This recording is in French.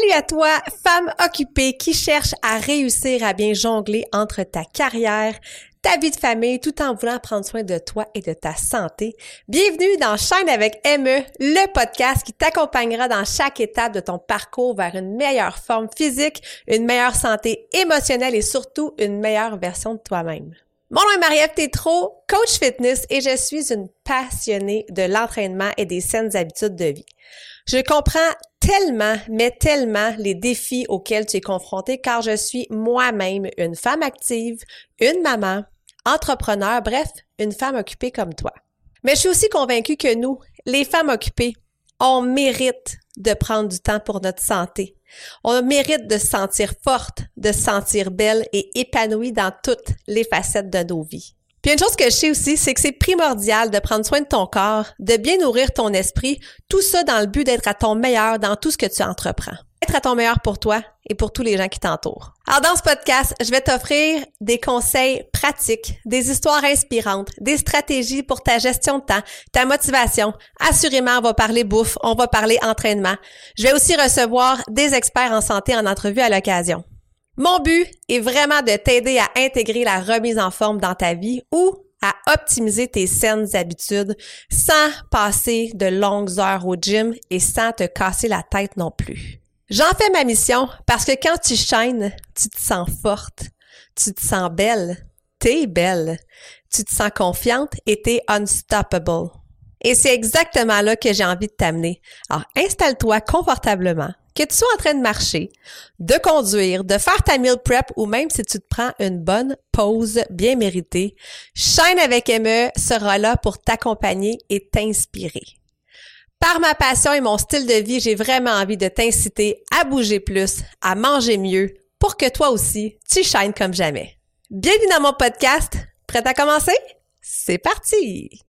Salut à toi, femme occupée qui cherche à réussir à bien jongler entre ta carrière, ta vie de famille tout en voulant prendre soin de toi et de ta santé. Bienvenue dans Shine avec ME, le podcast qui t'accompagnera dans chaque étape de ton parcours vers une meilleure forme physique, une meilleure santé émotionnelle et surtout une meilleure version de toi-même. Mon nom est Marie-Ève Tétrault, coach fitness et je suis une passionnée de l'entraînement et des saines habitudes de vie. Je comprends tellement, mais tellement les défis auxquels tu es confronté car je suis moi-même une femme active, une maman, entrepreneur, bref, une femme occupée comme toi. Mais je suis aussi convaincue que nous, les femmes occupées, on mérite de prendre du temps pour notre santé. On mérite de se sentir forte, de se sentir belle et épanouie dans toutes les facettes de nos vies. Puis une chose que je sais aussi, c'est que c'est primordial de prendre soin de ton corps, de bien nourrir ton esprit, tout ça dans le but d'être à ton meilleur dans tout ce que tu entreprends. Être à ton meilleur pour toi et pour tous les gens qui t'entourent. Alors dans ce podcast, je vais t'offrir des conseils pratiques, des histoires inspirantes, des stratégies pour ta gestion de temps, ta motivation. Assurément, on va parler bouffe, on va parler entraînement. Je vais aussi recevoir des experts en santé en entrevue à l'occasion. Mon but est vraiment de t'aider à intégrer la remise en forme dans ta vie ou à optimiser tes saines habitudes sans passer de longues heures au gym et sans te casser la tête non plus. J'en fais ma mission parce que quand tu shines, tu te sens forte, tu te sens belle, t'es belle, tu te sens confiante et t'es unstoppable. Et c'est exactement là que j'ai envie de t'amener. Alors installe-toi confortablement, que tu sois en train de marcher, de conduire, de faire ta meal prep ou même si tu te prends une bonne pause bien méritée, Shine avec ME sera là pour t'accompagner et t'inspirer. Par ma passion et mon style de vie, j'ai vraiment envie de t'inciter à bouger plus, à manger mieux, pour que toi aussi, tu shines comme jamais. Bienvenue dans mon podcast. Prête à commencer? C'est parti!